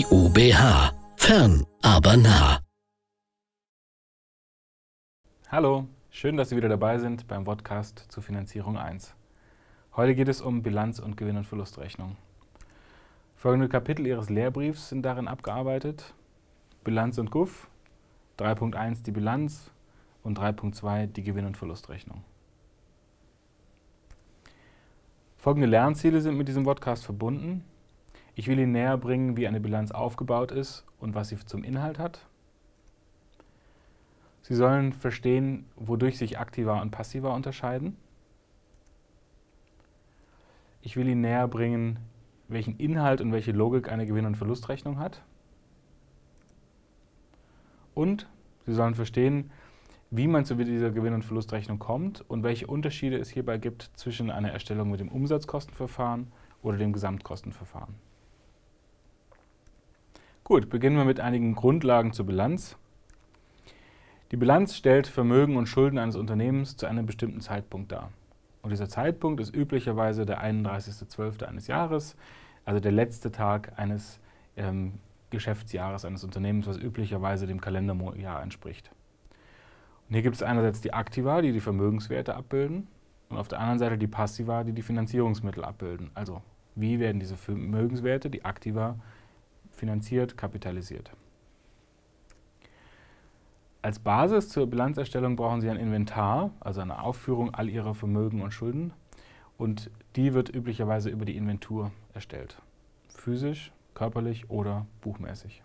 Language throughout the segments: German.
IUBH. Fern, aber nah. Hallo, schön, dass Sie wieder dabei sind beim Podcast zur Finanzierung 1. Heute geht es um Bilanz und Gewinn- und Verlustrechnung. Folgende Kapitel Ihres Lehrbriefs sind darin abgearbeitet. Bilanz und GUF, 3.1 die Bilanz und 3.2 die Gewinn- und Verlustrechnung. Folgende Lernziele sind mit diesem Podcast verbunden. Ich will Ihnen näher bringen, wie eine Bilanz aufgebaut ist und was sie zum Inhalt hat. Sie sollen verstehen, wodurch sich aktiver und passiver unterscheiden. Ich will Ihnen näher bringen, welchen Inhalt und welche Logik eine Gewinn- und Verlustrechnung hat. Und Sie sollen verstehen, wie man zu dieser Gewinn- und Verlustrechnung kommt und welche Unterschiede es hierbei gibt zwischen einer Erstellung mit dem Umsatzkostenverfahren oder dem Gesamtkostenverfahren. Gut, beginnen wir mit einigen Grundlagen zur Bilanz. Die Bilanz stellt Vermögen und Schulden eines Unternehmens zu einem bestimmten Zeitpunkt dar. Und dieser Zeitpunkt ist üblicherweise der 31.12. eines Jahres, also der letzte Tag eines ähm, Geschäftsjahres eines Unternehmens, was üblicherweise dem Kalenderjahr entspricht. Und hier gibt es einerseits die Aktiva, die die Vermögenswerte abbilden, und auf der anderen Seite die Passiva, die die Finanzierungsmittel abbilden. Also wie werden diese Vermögenswerte, die Aktiva, finanziert, kapitalisiert. Als Basis zur Bilanzerstellung brauchen Sie ein Inventar, also eine Aufführung all Ihrer Vermögen und Schulden. Und die wird üblicherweise über die Inventur erstellt. Physisch, körperlich oder buchmäßig.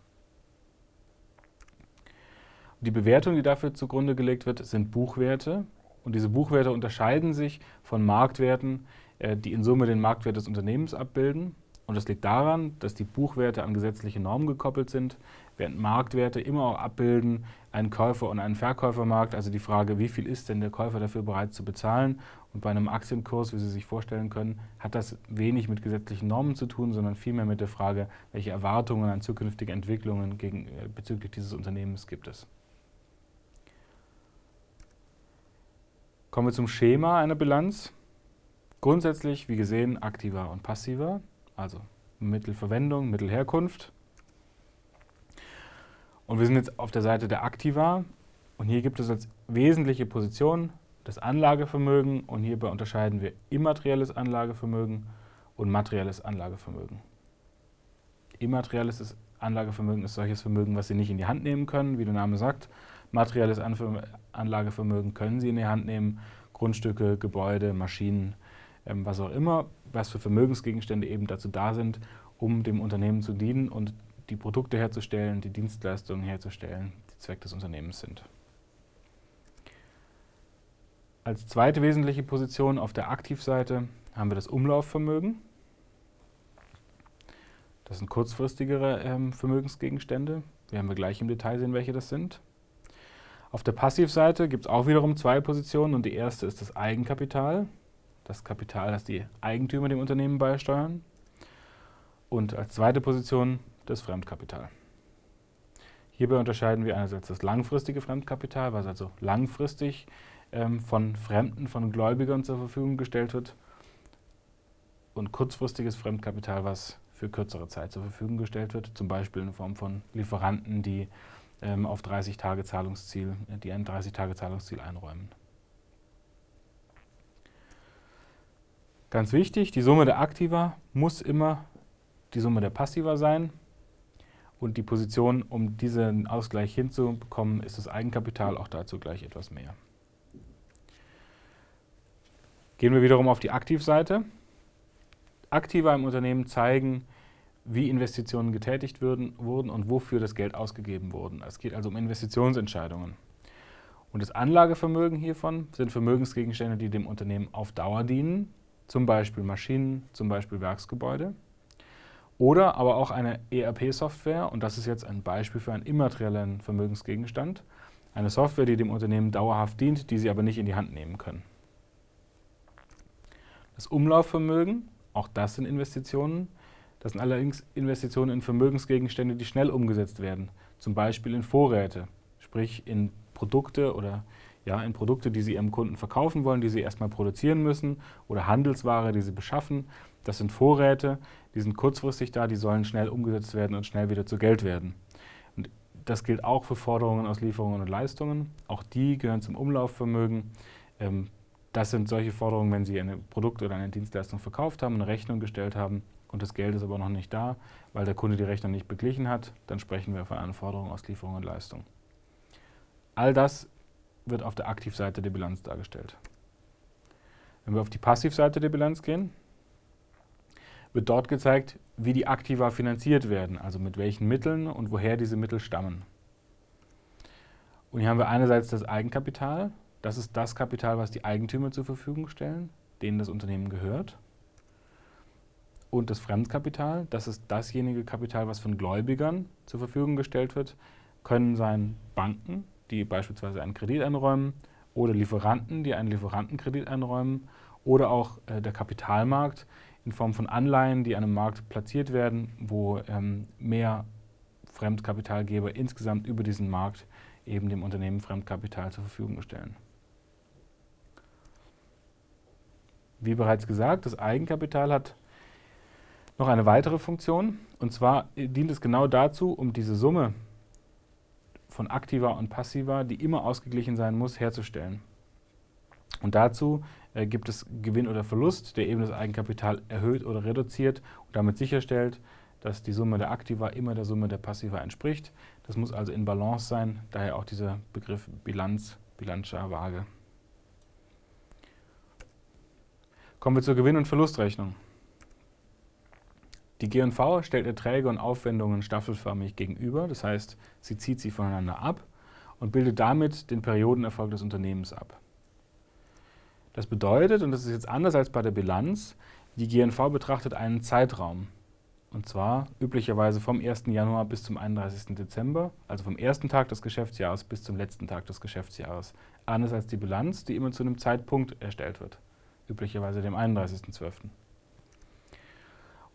Die Bewertung, die dafür zugrunde gelegt wird, sind Buchwerte. Und diese Buchwerte unterscheiden sich von Marktwerten, äh, die in Summe den Marktwert des Unternehmens abbilden. Und das liegt daran, dass die Buchwerte an gesetzliche Normen gekoppelt sind, während Marktwerte immer auch abbilden einen Käufer- und einen Verkäufermarkt. Also die Frage, wie viel ist denn der Käufer dafür bereit zu bezahlen? Und bei einem Aktienkurs, wie Sie sich vorstellen können, hat das wenig mit gesetzlichen Normen zu tun, sondern vielmehr mit der Frage, welche Erwartungen an zukünftige Entwicklungen gegen, äh, bezüglich dieses Unternehmens gibt es. Kommen wir zum Schema einer Bilanz. Grundsätzlich, wie gesehen, aktiver und passiver also Mittelverwendung, Mittelherkunft. Und wir sind jetzt auf der Seite der Aktiva und hier gibt es als wesentliche Position das Anlagevermögen und hierbei unterscheiden wir immaterielles Anlagevermögen und materielles Anlagevermögen. Immaterielles Anlagevermögen ist solches Vermögen, was Sie nicht in die Hand nehmen können, wie der Name sagt. Materielles Anlagevermögen können Sie in die Hand nehmen, Grundstücke, Gebäude, Maschinen, ähm, was auch immer, was für Vermögensgegenstände eben dazu da sind, um dem Unternehmen zu dienen und die Produkte herzustellen, die Dienstleistungen herzustellen, die Zweck des Unternehmens sind. Als zweite wesentliche Position auf der Aktivseite haben wir das Umlaufvermögen. Das sind kurzfristigere ähm, Vermögensgegenstände. Werden wir gleich im Detail sehen, welche das sind. Auf der Passivseite gibt es auch wiederum zwei Positionen und die erste ist das Eigenkapital das Kapital, das die Eigentümer dem Unternehmen beisteuern. Und als zweite Position das Fremdkapital. Hierbei unterscheiden wir einerseits das langfristige Fremdkapital, was also langfristig ähm, von Fremden, von Gläubigern zur Verfügung gestellt wird, und kurzfristiges Fremdkapital, was für kürzere Zeit zur Verfügung gestellt wird, zum Beispiel in Form von Lieferanten, die ähm, auf 30 Tage Zahlungsziel, die ein 30 Tage Zahlungsziel einräumen. Ganz wichtig, die Summe der Aktiva muss immer die Summe der Passiva sein. Und die Position, um diesen Ausgleich hinzubekommen, ist das Eigenkapital, auch dazu gleich etwas mehr. Gehen wir wiederum auf die Aktivseite. Aktiva im Unternehmen zeigen, wie Investitionen getätigt würden, wurden und wofür das Geld ausgegeben wurde. Es geht also um Investitionsentscheidungen. Und das Anlagevermögen hiervon sind Vermögensgegenstände, die dem Unternehmen auf Dauer dienen zum Beispiel Maschinen, zum Beispiel Werksgebäude. Oder aber auch eine ERP-Software, und das ist jetzt ein Beispiel für einen immateriellen Vermögensgegenstand. Eine Software, die dem Unternehmen dauerhaft dient, die Sie aber nicht in die Hand nehmen können. Das Umlaufvermögen, auch das sind Investitionen. Das sind allerdings Investitionen in Vermögensgegenstände, die schnell umgesetzt werden. Zum Beispiel in Vorräte, sprich in Produkte oder ja, in Produkte, die Sie Ihrem Kunden verkaufen wollen, die Sie erstmal produzieren müssen oder Handelsware, die Sie beschaffen. Das sind Vorräte, die sind kurzfristig da, die sollen schnell umgesetzt werden und schnell wieder zu Geld werden. Und das gilt auch für Forderungen aus Lieferungen und Leistungen. Auch die gehören zum Umlaufvermögen. Ähm, das sind solche Forderungen, wenn Sie ein Produkt oder eine Dienstleistung verkauft haben, eine Rechnung gestellt haben und das Geld ist aber noch nicht da, weil der Kunde die Rechnung nicht beglichen hat, dann sprechen wir von einer Forderung aus Lieferung und Leistung. All das wird auf der Aktivseite der Bilanz dargestellt. Wenn wir auf die Passivseite der Bilanz gehen, wird dort gezeigt, wie die Aktiva finanziert werden, also mit welchen Mitteln und woher diese Mittel stammen. Und hier haben wir einerseits das Eigenkapital, das ist das Kapital, was die Eigentümer zur Verfügung stellen, denen das Unternehmen gehört. Und das Fremdkapital, das ist dasjenige Kapital, was von Gläubigern zur Verfügung gestellt wird, können sein Banken, die beispielsweise einen Kredit einräumen, oder Lieferanten, die einen Lieferantenkredit einräumen, oder auch äh, der Kapitalmarkt in Form von Anleihen, die an einem Markt platziert werden, wo ähm, mehr Fremdkapitalgeber insgesamt über diesen Markt eben dem Unternehmen Fremdkapital zur Verfügung stellen. Wie bereits gesagt, das Eigenkapital hat noch eine weitere Funktion. Und zwar dient es genau dazu, um diese Summe von aktiver und passiver, die immer ausgeglichen sein muss, herzustellen. Und dazu äh, gibt es Gewinn oder Verlust, der eben das Eigenkapital erhöht oder reduziert und damit sicherstellt, dass die Summe der Aktiva immer der Summe der Passiva entspricht. Das muss also in Balance sein, daher auch dieser Begriff Bilanz, Bilanzschar Waage. Kommen wir zur Gewinn- und Verlustrechnung. Die GV stellt Erträge und Aufwendungen staffelförmig gegenüber, das heißt, sie zieht sie voneinander ab und bildet damit den Periodenerfolg des Unternehmens ab. Das bedeutet, und das ist jetzt anders als bei der Bilanz, die GNV betrachtet einen Zeitraum. Und zwar üblicherweise vom 1. Januar bis zum 31. Dezember, also vom ersten Tag des Geschäftsjahres bis zum letzten Tag des Geschäftsjahres. Anders als die Bilanz, die immer zu einem Zeitpunkt erstellt wird üblicherweise dem 31.12.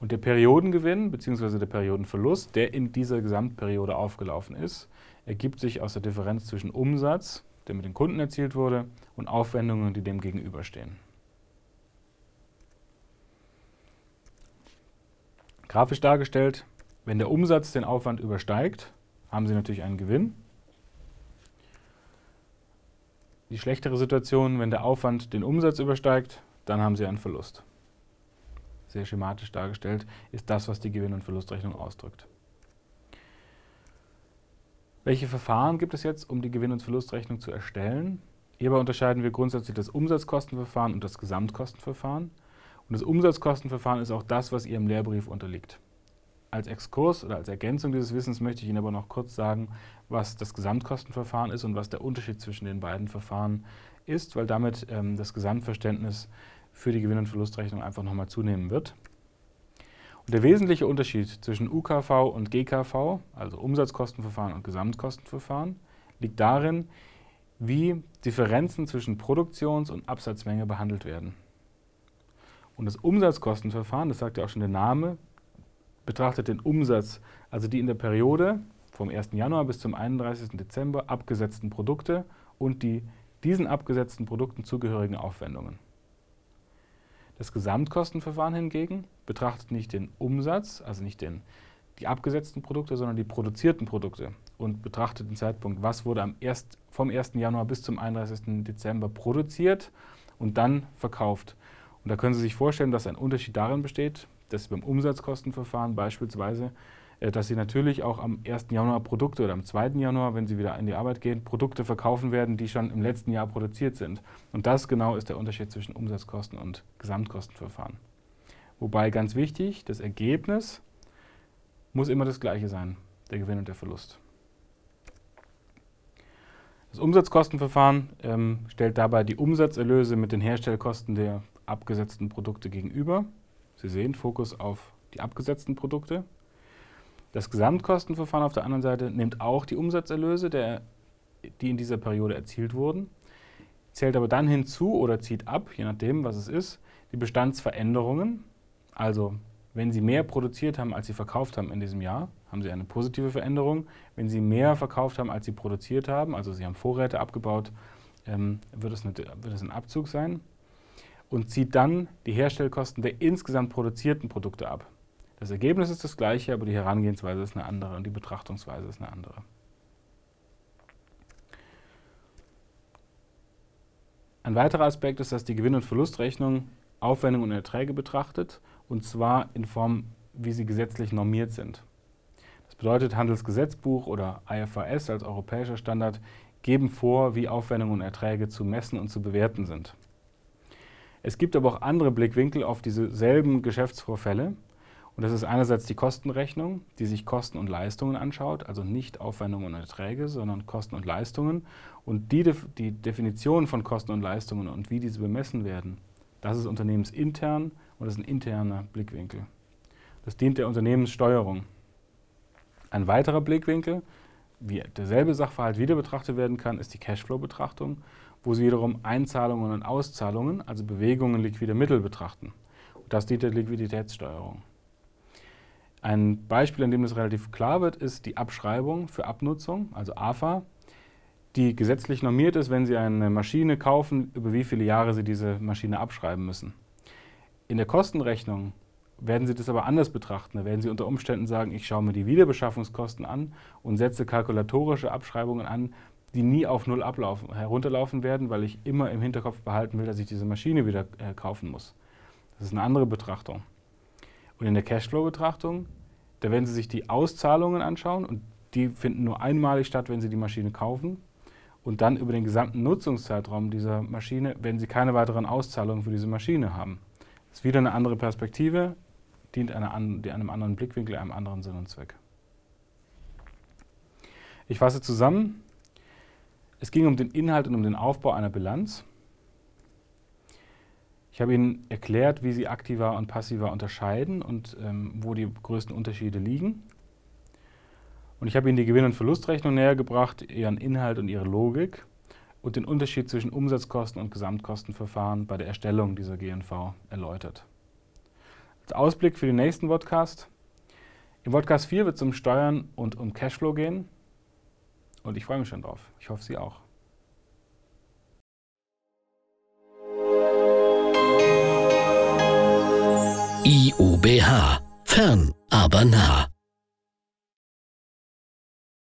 Und der Periodengewinn bzw. der Periodenverlust, der in dieser Gesamtperiode aufgelaufen ist, ergibt sich aus der Differenz zwischen Umsatz, der mit den Kunden erzielt wurde, und Aufwendungen, die dem gegenüberstehen. Grafisch dargestellt, wenn der Umsatz den Aufwand übersteigt, haben Sie natürlich einen Gewinn. Die schlechtere Situation, wenn der Aufwand den Umsatz übersteigt, dann haben Sie einen Verlust. Sehr schematisch dargestellt ist das, was die Gewinn- und Verlustrechnung ausdrückt. Welche Verfahren gibt es jetzt, um die Gewinn- und Verlustrechnung zu erstellen? Hierbei unterscheiden wir grundsätzlich das Umsatzkostenverfahren und das Gesamtkostenverfahren. Und das Umsatzkostenverfahren ist auch das, was Ihrem Lehrbrief unterliegt. Als Exkurs oder als Ergänzung dieses Wissens möchte ich Ihnen aber noch kurz sagen, was das Gesamtkostenverfahren ist und was der Unterschied zwischen den beiden Verfahren ist, weil damit ähm, das Gesamtverständnis für die Gewinn- und Verlustrechnung einfach nochmal zunehmen wird. Und der wesentliche Unterschied zwischen UKV und GKV, also Umsatzkostenverfahren und Gesamtkostenverfahren, liegt darin, wie Differenzen zwischen Produktions- und Absatzmenge behandelt werden. Und das Umsatzkostenverfahren, das sagt ja auch schon der Name, betrachtet den Umsatz, also die in der Periode vom 1. Januar bis zum 31. Dezember abgesetzten Produkte und die diesen abgesetzten Produkten zugehörigen Aufwendungen. Das Gesamtkostenverfahren hingegen betrachtet nicht den Umsatz, also nicht den, die abgesetzten Produkte, sondern die produzierten Produkte und betrachtet den Zeitpunkt, was wurde am erst, vom 1. Januar bis zum 31. Dezember produziert und dann verkauft. Und da können Sie sich vorstellen, dass ein Unterschied darin besteht, dass beim Umsatzkostenverfahren beispielsweise, dass Sie natürlich auch am 1. Januar Produkte oder am 2. Januar, wenn Sie wieder in die Arbeit gehen, Produkte verkaufen werden, die schon im letzten Jahr produziert sind. Und das genau ist der Unterschied zwischen Umsatzkosten und Gesamtkostenverfahren. Wobei ganz wichtig, das Ergebnis muss immer das gleiche sein, der Gewinn und der Verlust. Das Umsatzkostenverfahren ähm, stellt dabei die Umsatzerlöse mit den Herstellkosten der abgesetzten Produkte gegenüber. Sie sehen, Fokus auf die abgesetzten Produkte. Das Gesamtkostenverfahren auf der anderen Seite nimmt auch die Umsatzerlöse, der, die in dieser Periode erzielt wurden, zählt aber dann hinzu oder zieht ab, je nachdem, was es ist, die Bestandsveränderungen. Also wenn Sie mehr produziert haben, als Sie verkauft haben in diesem Jahr, haben Sie eine positive Veränderung. Wenn Sie mehr verkauft haben, als Sie produziert haben, also Sie haben Vorräte abgebaut, ähm, wird, es eine, wird es ein Abzug sein und zieht dann die Herstellkosten der insgesamt produzierten Produkte ab. Das Ergebnis ist das gleiche, aber die Herangehensweise ist eine andere und die Betrachtungsweise ist eine andere. Ein weiterer Aspekt ist, dass die Gewinn- und Verlustrechnung Aufwendungen und Erträge betrachtet und zwar in Form, wie sie gesetzlich normiert sind. Das bedeutet, Handelsgesetzbuch oder IFRS als europäischer Standard geben vor, wie Aufwendungen und Erträge zu messen und zu bewerten sind. Es gibt aber auch andere Blickwinkel auf dieselben Geschäftsvorfälle. Und das ist einerseits die Kostenrechnung, die sich Kosten und Leistungen anschaut, also nicht Aufwendungen und Erträge, sondern Kosten und Leistungen. Und die, die Definition von Kosten und Leistungen und wie diese bemessen werden, das ist unternehmensintern und das ist ein interner Blickwinkel. Das dient der Unternehmenssteuerung. Ein weiterer Blickwinkel, wie derselbe Sachverhalt wieder betrachtet werden kann, ist die Cashflow-Betrachtung, wo Sie wiederum Einzahlungen und Auszahlungen, also Bewegungen liquider Mittel betrachten. Und das dient der Liquiditätssteuerung. Ein Beispiel, an dem das relativ klar wird, ist die Abschreibung für Abnutzung, also AFA, die gesetzlich normiert ist, wenn Sie eine Maschine kaufen, über wie viele Jahre Sie diese Maschine abschreiben müssen. In der Kostenrechnung werden Sie das aber anders betrachten. Da werden Sie unter Umständen sagen, ich schaue mir die Wiederbeschaffungskosten an und setze kalkulatorische Abschreibungen an, die nie auf Null ablaufen, herunterlaufen werden, weil ich immer im Hinterkopf behalten will, dass ich diese Maschine wieder äh, kaufen muss. Das ist eine andere Betrachtung. Und in der Cashflow-Betrachtung, da werden Sie sich die Auszahlungen anschauen und die finden nur einmalig statt, wenn Sie die Maschine kaufen. Und dann über den gesamten Nutzungszeitraum dieser Maschine werden Sie keine weiteren Auszahlungen für diese Maschine haben. Das ist wieder eine andere Perspektive, dient einer, einem anderen Blickwinkel, einem anderen Sinn und Zweck. Ich fasse zusammen. Es ging um den Inhalt und um den Aufbau einer Bilanz. Ich habe Ihnen erklärt, wie Sie aktiver und passiver unterscheiden und ähm, wo die größten Unterschiede liegen. Und ich habe Ihnen die Gewinn- und Verlustrechnung näher gebracht, ihren Inhalt und ihre Logik und den Unterschied zwischen Umsatzkosten und Gesamtkostenverfahren bei der Erstellung dieser GNV erläutert. Als Ausblick für den nächsten Podcast. Im Podcast 4 wird es um Steuern und um Cashflow gehen. Und ich freue mich schon drauf. Ich hoffe, Sie auch. IUBH. Fern, aber nah.